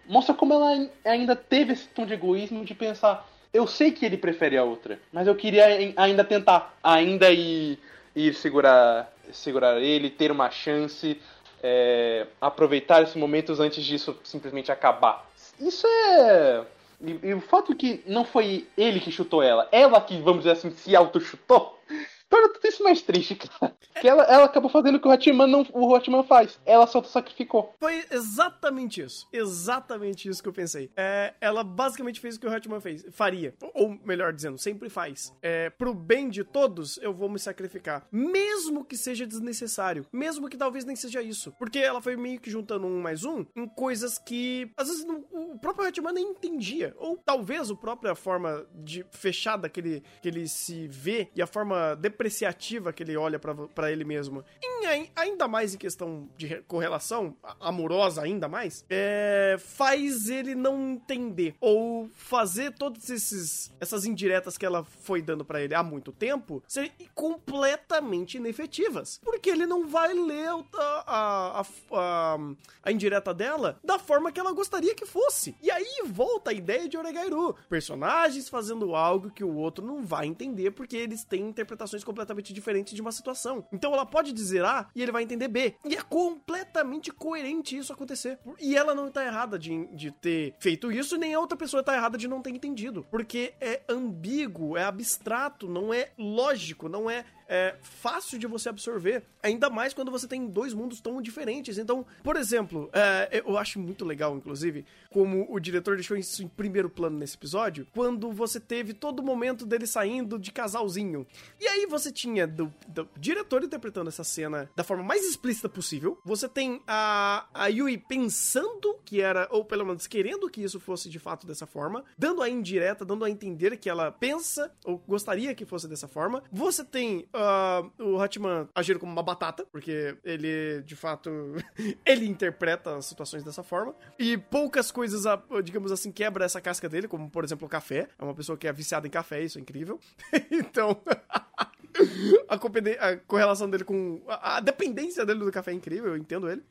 mostra como ela ainda teve esse tom de egoísmo de pensar, eu sei que ele prefere a outra, mas eu queria ainda tentar, ainda ir, ir segurar, segurar ele, ter uma chance, é, aproveitar esses momentos antes disso simplesmente acabar. Isso é. E, e, o fato que não foi ele que chutou ela, ela que, vamos dizer assim, se auto-chutou, torna tudo isso mais triste, cara. Que ela, ela acabou fazendo o que o Hatman não o Hatman faz. Ela só sacrificou. Foi exatamente isso. Exatamente isso que eu pensei. É, ela basicamente fez o que o Hatman fez. Faria. Ou melhor dizendo, sempre faz. É, pro bem de todos, eu vou me sacrificar. Mesmo que seja desnecessário. Mesmo que talvez nem seja isso. Porque ela foi meio que juntando um mais um em coisas que às vezes não, o próprio Hatman nem entendia. Ou talvez a própria forma de fechada que ele, que ele se vê e a forma depreciativa que ele olha para ele mesmo, em, ainda mais em questão de correlação, amorosa ainda mais, é, faz ele não entender ou fazer todas esses essas indiretas que ela foi dando para ele há muito tempo ser completamente inefetivas, porque ele não vai ler a, a, a, a, indireta dela da forma que ela gostaria que fosse. E aí volta a ideia de Oregairu, personagens fazendo algo que o outro não vai entender porque eles têm interpretações completamente diferentes de uma situação. Então ela pode dizer A e ele vai entender B. E é completamente coerente isso acontecer. E ela não tá errada de, de ter feito isso, nem a outra pessoa tá errada de não ter entendido. Porque é ambíguo, é abstrato, não é lógico, não é é fácil de você absorver, ainda mais quando você tem dois mundos tão diferentes. Então, por exemplo, é, eu acho muito legal, inclusive, como o diretor deixou isso em primeiro plano nesse episódio, quando você teve todo o momento dele saindo de casalzinho. E aí você tinha do, do diretor interpretando essa cena da forma mais explícita possível. Você tem a, a Yui pensando que era, ou pelo menos querendo que isso fosse de fato dessa forma, dando a indireta, dando a entender que ela pensa ou gostaria que fosse dessa forma. Você tem uh, o Hatman agindo como uma batata, porque ele, de fato, (laughs) ele interpreta as situações dessa forma. E poucas coisas, digamos assim, quebra essa casca dele, como, por exemplo, o café. É uma pessoa que é viciada em café, isso é incrível. (laughs) então... (laughs) (laughs) a, a, correlação dele com. A, a, dependência dele do café é incrível, eu entendo ele.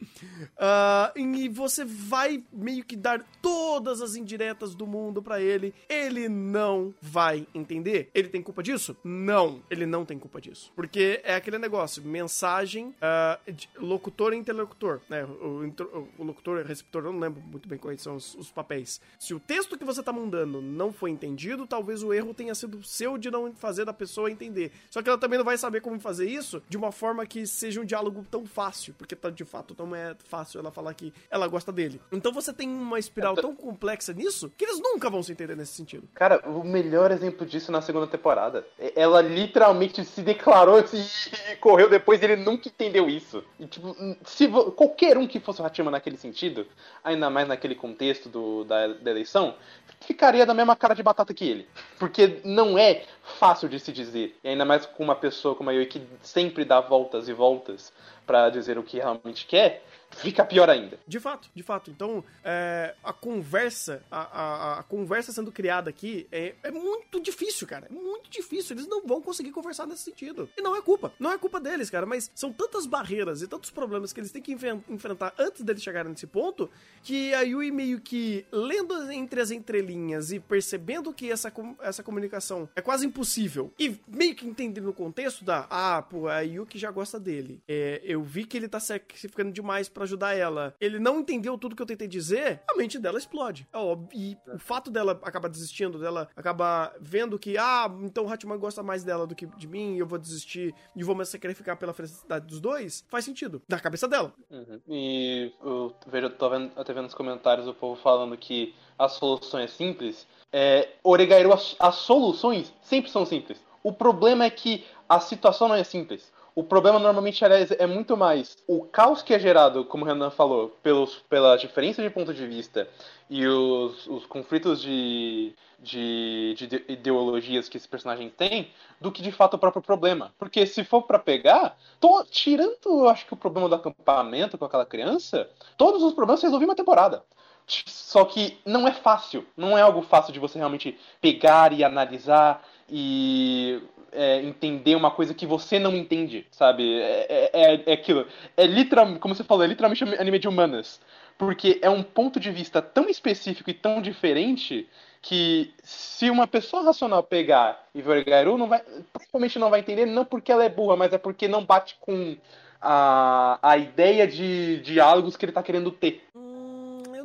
Uh, e você vai meio que dar todas as indiretas do mundo para ele. Ele não vai entender. Ele tem culpa disso? Não, ele não tem culpa disso. Porque é aquele negócio: mensagem, uh, locutor e interlocutor. Né? O, o, o locutor e receptor, eu não lembro muito bem quais são os, os papéis. Se o texto que você tá mandando não foi entendido, talvez o erro tenha sido seu de não fazer da pessoa entender. Só que ela também não vai saber como fazer isso de uma forma que seja um diálogo tão fácil, porque tá, de fato não é fácil ela falar que ela gosta dele. Então você tem uma espiral tão complexa nisso que eles nunca vão se entender nesse sentido. Cara, o melhor exemplo disso na segunda temporada. Ela literalmente se declarou assim, e correu depois e ele nunca entendeu isso. E, tipo, se qualquer um que fosse o Hatima naquele sentido, ainda mais naquele contexto do, da, da eleição, ficaria da mesma cara de batata que ele. Porque não é fácil de se dizer. E ainda mais com uma pessoa como a Yui que sempre dá voltas e voltas para dizer o que realmente quer, fica pior ainda. De fato, de fato. Então, é, a conversa, a, a, a, conversa sendo criada aqui é, é muito difícil, cara. É muito difícil. Eles não vão conseguir conversar nesse sentido. E não é culpa. Não é culpa deles, cara. Mas são tantas barreiras e tantos problemas que eles têm que enfrentar antes deles chegarem nesse ponto que a Yui meio que lendo entre as entrelinhas e percebendo que essa, essa comunicação é quase impossível e meio que entendendo o contexto da, ah, pô, a Yuki já gosta dele. É, eu vi que ele tá sacrificando demais para ajudar ela. Ele não entendeu tudo que eu tentei dizer, a mente dela explode. É óbvio. E o fato dela acabar desistindo, dela acabar vendo que, ah, então o Hatman gosta mais dela do que de mim, eu vou desistir e vou me sacrificar pela felicidade dos dois, faz sentido. Na cabeça dela. Uhum. E eu vejo, tô vendo, até vendo nos comentários o povo falando que a solução é simples. É, Oregairu, as, as soluções sempre são simples. O problema é que a situação não é simples. O problema normalmente é muito mais o caos que é gerado, como o Renan falou, pelos, pela diferença de ponto de vista e os, os conflitos de, de, de, ideologias que esse personagem tem, do que de fato o próprio problema. Porque se for para pegar, tô, tirando, acho que o problema do acampamento com aquela criança, todos os problemas se resolviam uma temporada. Só que não é fácil, não é algo fácil de você realmente pegar e analisar e é, entender uma coisa que você não entende, sabe? É, é, é aquilo. É literalmente, como você falou, é literalmente anime de humanas. Porque é um ponto de vista tão específico e tão diferente que se uma pessoa racional pegar e ver Gairu, não vai, provavelmente não vai entender, não porque ela é burra, mas é porque não bate com a, a ideia de diálogos que ele está querendo ter.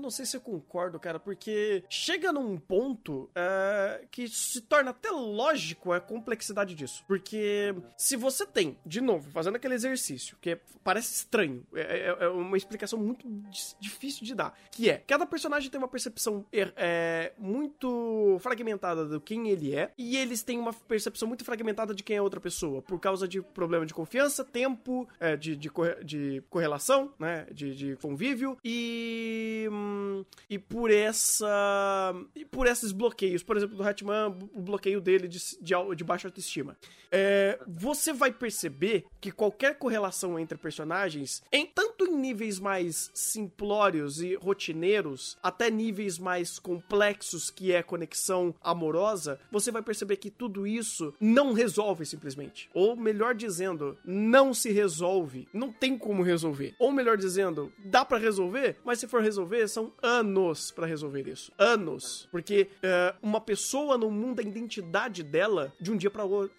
Não sei se eu concordo, cara, porque chega num ponto é, que se torna até lógico a complexidade disso. Porque se você tem, de novo, fazendo aquele exercício, que é, parece estranho, é, é, é, uma explicação muito difícil de dar, que é, cada personagem tem uma percepção er, é, muito fragmentada do quem ele é, e eles têm uma percepção muito fragmentada de quem é outra pessoa, por causa de problema de confiança, tempo, é, de, de, de, correlação, né, de, de convívio, e... Hum, e por essa e por esses bloqueios, por exemplo, do Hatman, o bloqueio dele de, de, de baixa autoestima. É, você vai perceber que qualquer correlação entre personagens, em tanto em níveis mais simplórios e rotineiros, até níveis mais complexos que é conexão amorosa, você vai perceber que tudo isso não resolve simplesmente. Ou melhor dizendo, não se resolve. Não tem como resolver. Ou melhor dizendo, dá para resolver, mas se for resolver, são anos para resolver isso. Anos. Porque uh, uma pessoa não muda a identidade dela de um dia para outro,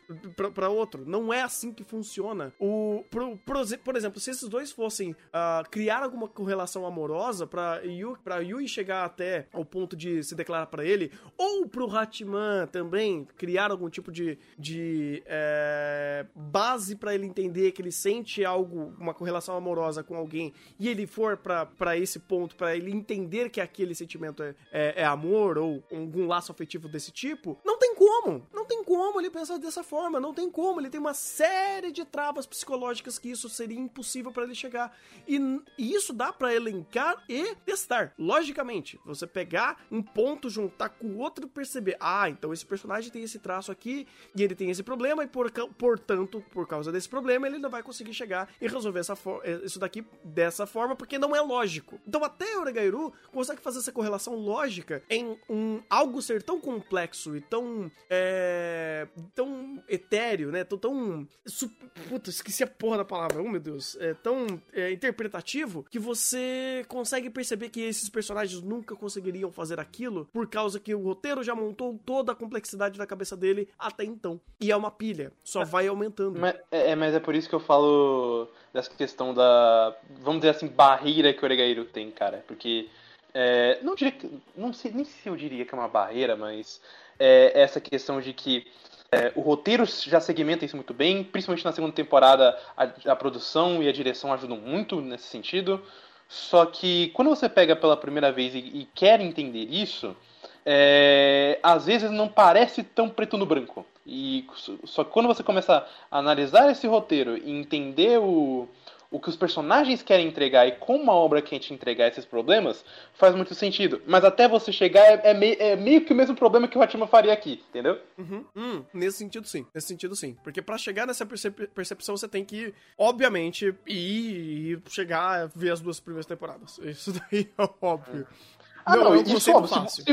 pra, outro. Não é assim que funciona. O, por, por exemplo, se esses dois fossem uh, criar alguma correlação amorosa pra Yui, pra Yui chegar até ao ponto de se declarar para ele, ou pro Hatman também criar algum tipo de, de é, base para ele entender que ele sente algo, uma correlação amorosa com alguém, e ele for para esse ponto, para ele entender que aquele sentimento é, é, é, amor ou algum laço afetivo desse tipo, não tem como. Não tem como ele pensar dessa forma. Não tem como. Ele tem uma série de travas psicológicas que isso seria impossível para ele chegar. E, e isso dá para elencar e testar. Logicamente, você pegar um ponto, juntar com o outro e perceber: ah, então esse personagem tem esse traço aqui e ele tem esse problema, e por, portanto, por causa desse problema, ele não vai conseguir chegar e resolver essa eh, isso daqui dessa forma, porque não é lógico. Então, até Oregairu consegue fazer essa correlação lógica em um algo ser tão complexo e tão é, tão etéreo, né? Tão, tão puta, esqueci a porra da palavra. Oh, meu Deus. É tão é, interpretativo que você consegue perceber que esses personagens nunca conseguiriam fazer aquilo por causa que o roteiro já montou toda a complexidade da cabeça dele até então. E é uma pilha, só é, vai aumentando. Mas é, é, mas é por isso que eu falo dessa questão da, vamos dizer assim, barreira que o Oregairo tem, cara. Porque, é, não diria que, não sei nem se eu diria que é uma barreira, mas é essa questão de que é, o roteiro já segmenta isso muito bem, principalmente na segunda temporada a, a, produção e a direção ajudam muito nesse sentido. Só que quando você pega pela primeira vez e, e quer entender isso, é, às vezes não parece tão preto no branco. E só que quando você começa a analisar esse roteiro e entender o, o que os personagens querem entregar e como a obra quer te entregar esses problemas, faz muito sentido. Mas até você chegar é, é, meio, é meio, que o mesmo problema que o Hatima faria aqui, entendeu? Uhum. Hum, nesse sentido, sim. Nesse sentido, sim. Porque para chegar nessa percep percepção, você tem que, obviamente, ir e chegar a ver as duas primeiras temporadas. Isso daí é óbvio. Ah, não, não isso óbvio. Fácil. Se,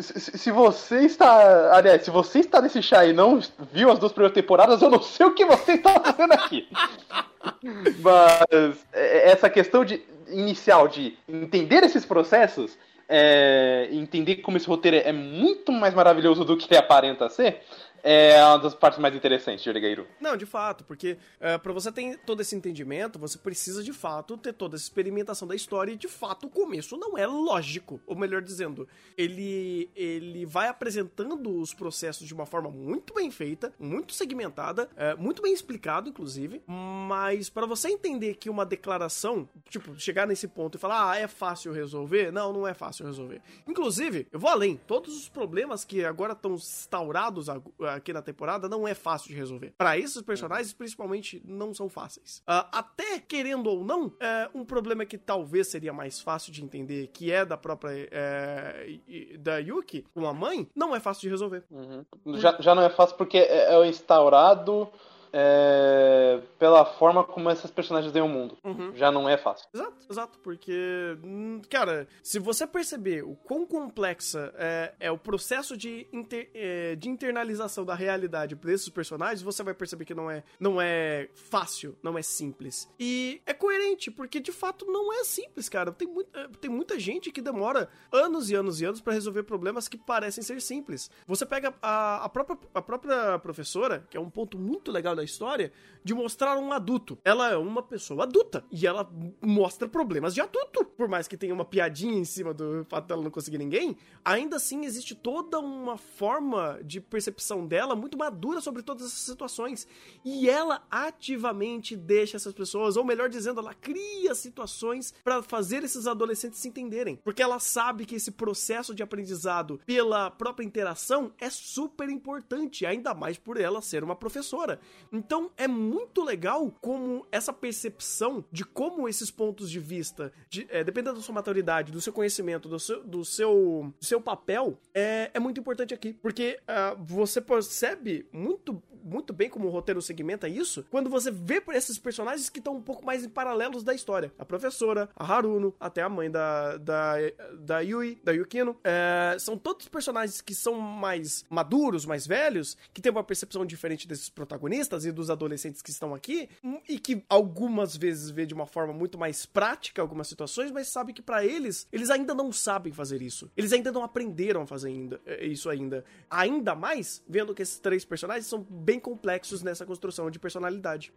se, se, você está. Aliás, se você está nesse chá e não viu as duas primeiras temporadas, eu não sei o que você está fazendo aqui. (laughs) Mas é, essa questão de inicial de entender esses processos, é, entender como esse roteiro é muito mais maravilhoso do que ele aparenta ser, é uma das partes mais interessantes de Oregairo. Não, de fato, porque uh, para você ter todo esse entendimento, você precisa de fato ter toda essa experimentação da história e de fato o começo não é lógico, ou melhor dizendo, ele ele vai apresentando os processos de uma forma muito bem feita, muito segmentada, uh, muito bem explicado inclusive, mas para você entender que uma declaração, tipo, chegar nesse ponto e falar, ah, é fácil resolver, não, não é fácil resolver. Inclusive, eu vou além, todos os problemas que agora estão instaurados aqui na temporada não é fácil de resolver. Para esses personagens, principalmente, não são fáceis. Uh, até querendo ou não, uh, um problema que talvez seria mais fácil de entender, que é da própria uh, da Yuki, com a mãe, não é fácil de resolver. Uhum. Já, já não é fácil porque é, é instaurado é, pela forma como essas personagens veem o mundo. Uhum. Já não é fácil. Exato, exato, porque, hum, cara, se você perceber o quão complexa é, é o processo de, inter, é, de internalização da realidade para esses personagens, você vai perceber que não é, não é fácil, não é simples. E é coerente, porque de fato não é simples, cara. Tem, muito, é, tem muita gente que demora anos e anos e anos para resolver problemas que parecem ser simples. Você pega a, a, própria, a própria professora, que é um ponto muito legal da da história de mostrar um adulto. Ela é uma pessoa adulta e ela mostra problemas de adulto. Por mais que tenha uma piadinha em cima do fato dela não conseguir ninguém, ainda assim existe toda uma forma de percepção dela muito madura sobre todas essas situações. E ela ativamente deixa essas pessoas, ou melhor dizendo, ela cria situações para fazer esses adolescentes se entenderem. Porque ela sabe que esse processo de aprendizado pela própria interação é super importante, ainda mais por ela ser uma professora. Então é muito legal como essa percepção de como esses pontos de vista, de, é, dependendo da sua maturidade, do seu conhecimento, do seu, do seu, do seu papel, é, é muito importante aqui. Porque uh, você percebe muito muito bem como o roteiro segmenta isso, quando você vê por esses personagens que estão um pouco mais em paralelos da história. A professora, a Haruno, até a mãe da, da, da Yui, da Yukino. É, são todos personagens que são mais maduros, mais velhos, que têm uma percepção diferente desses protagonistas e dos adolescentes que estão aqui, e que algumas vezes vê de uma forma muito mais prática algumas situações, mas sabe que para eles, eles ainda não sabem fazer isso. Eles ainda não aprenderam a fazer ainda, é, isso ainda. Ainda mais vendo que esses três personagens são bem complexos nessa construção de personalidade.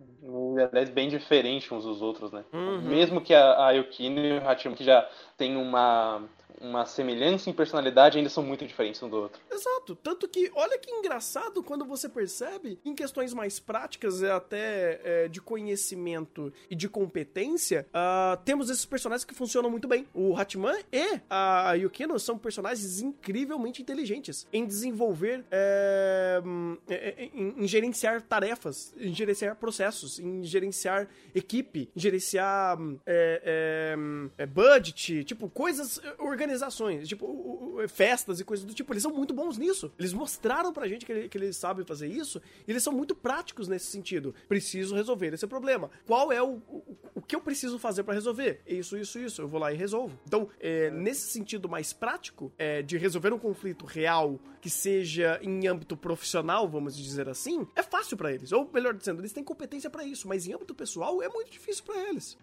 Aliás, bem diferentes uns dos outros, né? Uhum. Mesmo que a, a Yukino e o Hachimu, que já tem uma uma semelhança em personalidade ainda são muito diferentes um do outro. Exato. Tanto que, olha que engraçado quando você percebe, em questões mais práticas e até é, de conhecimento e de competência, uh, temos esses personagens que funcionam muito bem. O Hatman e a Yukino são personagens incrivelmente inteligentes em desenvolver, é, é, em, em gerenciar tarefas, em gerenciar processos, em gerenciar equipe, em gerenciar é, é, é, budget, tipo, coisas organizadas organizações, tipo, festas e coisas do tipo, eles são muito bons nisso. Eles mostraram pra gente que, que eles sabem fazer isso e eles são muito práticos nesse sentido. Preciso resolver esse problema. Qual é o, o, o que eu preciso fazer para resolver? Isso, isso, isso. Eu vou lá e resolvo. Então, é, nesse sentido mais prático, é, de resolver um conflito real que seja em âmbito profissional, vamos dizer assim, é fácil para eles. Ou melhor dizendo, eles têm competência para isso, mas em âmbito pessoal é muito difícil para eles.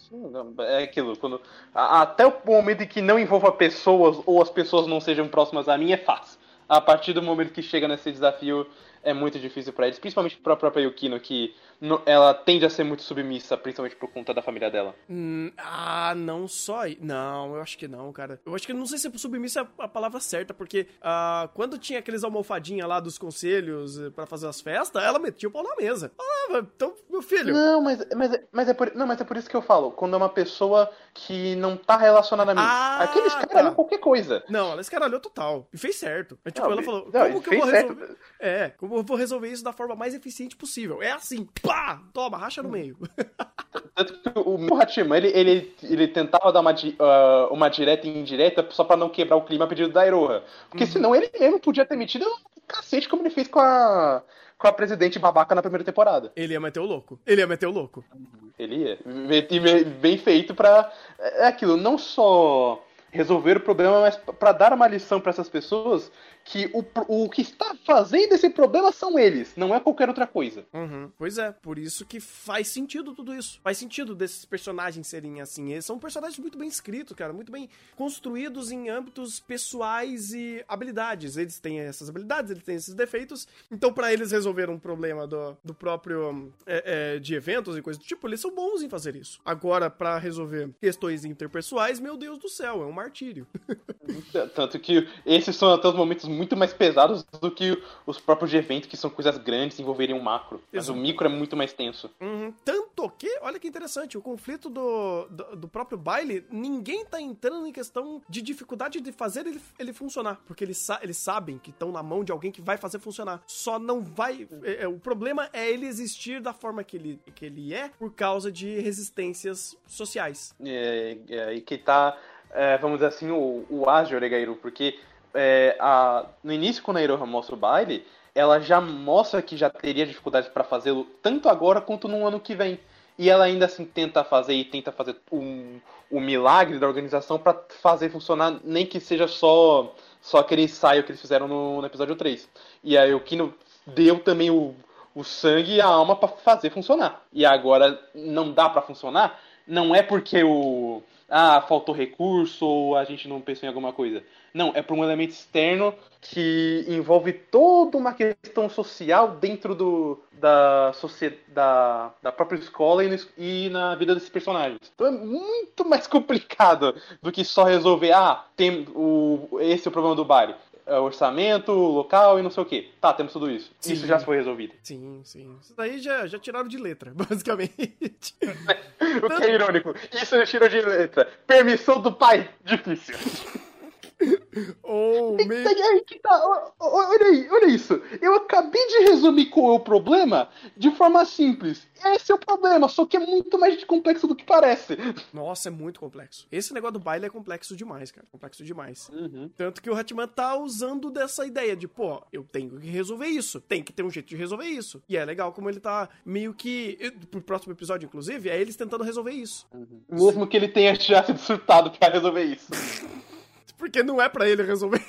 É aquilo, quando até o momento em que não envolva pessoas ou as pessoas não sejam próximas a mim é fácil. A partir do momento que chega nesse desafio, é muito difícil para eles, principalmente para a própria Yukino, que ela tende a ser muito submissa, principalmente por conta da família dela. Hum, ah, não só. Não, eu acho que não, cara. Eu acho que não sei se submissa é a palavra certa, porque ah, quando tinha aqueles almofadinha lá dos conselhos eh, para fazer as festas, ela metia o pau na mesa. Ah, então, meu filho. Não, mas, mas, mas, é por, não, mas é por isso que eu falo. Quando é uma pessoa que não tá relacionada a mim. Ah, aqueles caras tá. qualquer coisa. Não, ela escaralhou total. E fez certo. É, tipo, não, ela falou: não, como que eu vou resolver? Certo. É, como eu vou resolver isso da forma mais eficiente possível? É assim, pá! Pá, toma, racha no meio. (laughs) Tanto que o meu Hachiman, ele, ele, ele tentava dar uma, uh, uma direta e indireta só pra não quebrar o clima a pedido da Iroha. Porque uhum. senão ele mesmo podia ter metido um cacete como ele fez com a, com a presidente babaca na primeira temporada. Ele ia meter o louco. Ele ia meter o louco. Ele ia. Bem feito pra. É aquilo, não só resolver o problema, mas para dar uma lição para essas pessoas que o, o que está fazendo esse problema são eles, não é qualquer outra coisa. Uhum. Pois é, por isso que faz sentido tudo isso. Faz sentido desses personagens serem assim. Eles são personagens muito bem escritos, cara, muito bem construídos em âmbitos pessoais e habilidades. Eles têm essas habilidades, eles têm esses defeitos. Então, para eles resolver um problema do, do próprio é, é, de eventos e coisas do tipo, eles são bons em fazer isso. Agora, para resolver questões interpessoais, meu Deus do céu, é um martírio. (laughs) Tanto que esses são até os momentos muito mais pesados do que os próprios de evento, que são coisas grandes e envolverem um macro. Mas Exato. o micro é muito mais tenso. Uhum. Tanto que, olha que interessante, o conflito do, do, do, próprio baile, ninguém tá entrando em questão de dificuldade de fazer ele, ele funcionar. Porque eles, sa eles sabem que estão na mão de alguém que vai fazer funcionar. Só não vai. É, é, o problema é ele existir da forma que ele, que ele é por causa de resistências sociais. É, é e que tá. É, vamos dizer assim, o, o ágil, Oregairu, porque é, a, no início, quando a Iroha mostra o baile, ela já mostra que já teria dificuldades para fazê-lo tanto agora quanto no ano que vem. E ela ainda assim tenta fazer e tenta fazer um, um milagre da organização para fazer funcionar, nem que seja só só aquele ensaio que eles fizeram no, no episódio 3. E aí o Kino deu também o, o sangue e a alma para fazer funcionar. E agora não dá para funcionar, não é porque o ah, faltou recurso ou a gente não pensou em alguma coisa. Não, é por um elemento externo que envolve toda uma questão social dentro do, da, da, da própria escola e, no, e, na vida desses personagens. Então é muito mais (laughs) complicado do que só resolver, ah, tem o, esse é o problema do bar. É orçamento, local e não sei o que. Tá, temos tudo isso. Sim. Isso já foi resolvido. Sim, sim. Isso daí já, já tiraram de letra, (laughs) basicamente. (laughs) o que é irônico. Isso já tirou de letra. Permissão do pai. Difícil. (laughs) Ou que tá. Olha aí, olha isso. Eu acabei de resumir qual é o problema de forma simples. Esse é o problema, só que é muito mais complexo do que parece. Nossa, é muito complexo. Esse negócio do baile é complexo demais, cara. Complexo demais. Uhum. Tanto que o Hatman tá usando dessa ideia de, pô, eu tenho que resolver isso. Tem que ter um jeito de resolver isso. E é legal como ele tá meio que. Pro próximo episódio, inclusive, é eles tentando resolver isso. Uhum. Mesmo que ele tenha já sido surtado pra resolver isso. (laughs) Porque não é para ele resolver.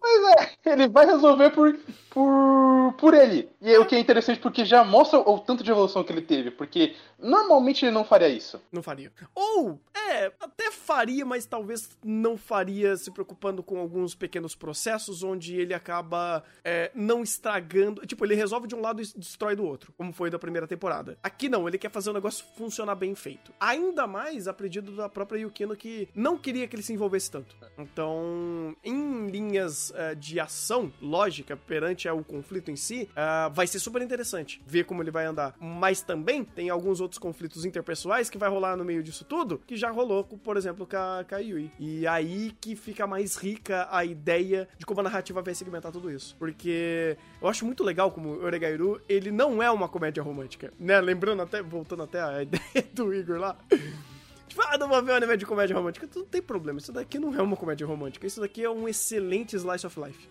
Mas é, ele vai resolver por, por, por ele. E é o que é interessante porque já mostra o tanto de evolução que ele teve. Porque normalmente ele não faria isso. Não faria. Ou, é, até faria, mas talvez não faria se preocupando com alguns pequenos processos onde ele acaba é, não estragando. Tipo, ele resolve de um lado e destrói do outro, como foi da primeira temporada. Aqui não, ele quer fazer o negócio funcionar bem feito. Ainda mais a pedido da própria Yukino que não queria que ele se envolvesse tanto. Então, em linhas uh, de ação lógica perante o conflito em si, uh, vai ser super interessante ver como ele vai andar. Mas também tem alguns outros conflitos interpessoais que vai rolar no meio disso tudo, que já rolou, por exemplo, com a, com a Yui. E aí que fica mais rica a ideia de como a narrativa vai segmentar tudo isso. Porque eu acho muito legal como o Oregairu, ele não é uma comédia romântica, né? Lembrando até, voltando até a (laughs) ideia do Igor lá. Tipo, ah, não vou ver um anime de comédia romântica. Não tem problema, isso daqui não é uma comédia romântica. Isso daqui é um excelente slice of life.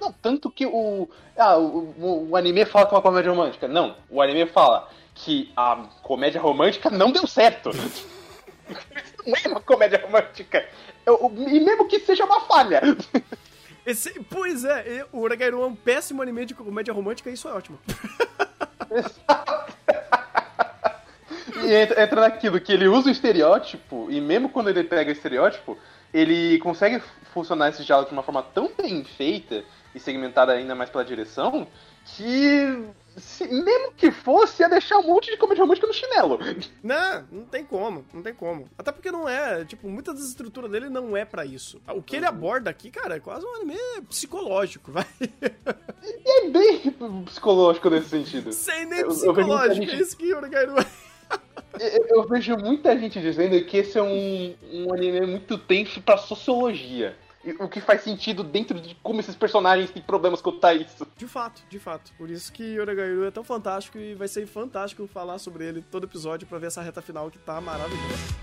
Não, tanto que o, ah, o, o, o anime fala que é uma comédia romântica. Não, o anime fala que a comédia romântica não deu certo. (laughs) não é uma comédia romântica. E mesmo que seja uma falha. (laughs) Esse, pois é, o Uragairu é um péssimo anime de comédia romântica e isso é ótimo. (laughs) e entra, naquilo que ele usa o estereótipo, e mesmo quando ele pega o estereótipo, ele consegue funcionar esse diálogo de uma forma tão bem feita e segmentada ainda mais pela direção, que se, mesmo que fosse, ia deixar um monte de comédia romântica no chinelo. Não, não tem como, não tem como. Até porque não é, tipo, muitas das estruturas dele não é para isso. O que ele uhum. aborda aqui, cara, é quase um anime psicológico, vai. E é bem psicológico nesse sentido. Sem nem psicológico, gente... é isso que o Gairu eu, eu vejo muita gente dizendo que esse é um, um anime muito tenso pra sociologia o que faz sentido dentro de como esses personagens têm problemas contar isso. De fato, de fato. Por isso que Oregairu é tão fantástico e vai ser fantástico falar sobre ele todo episódio para ver essa reta final que tá maravilhosa.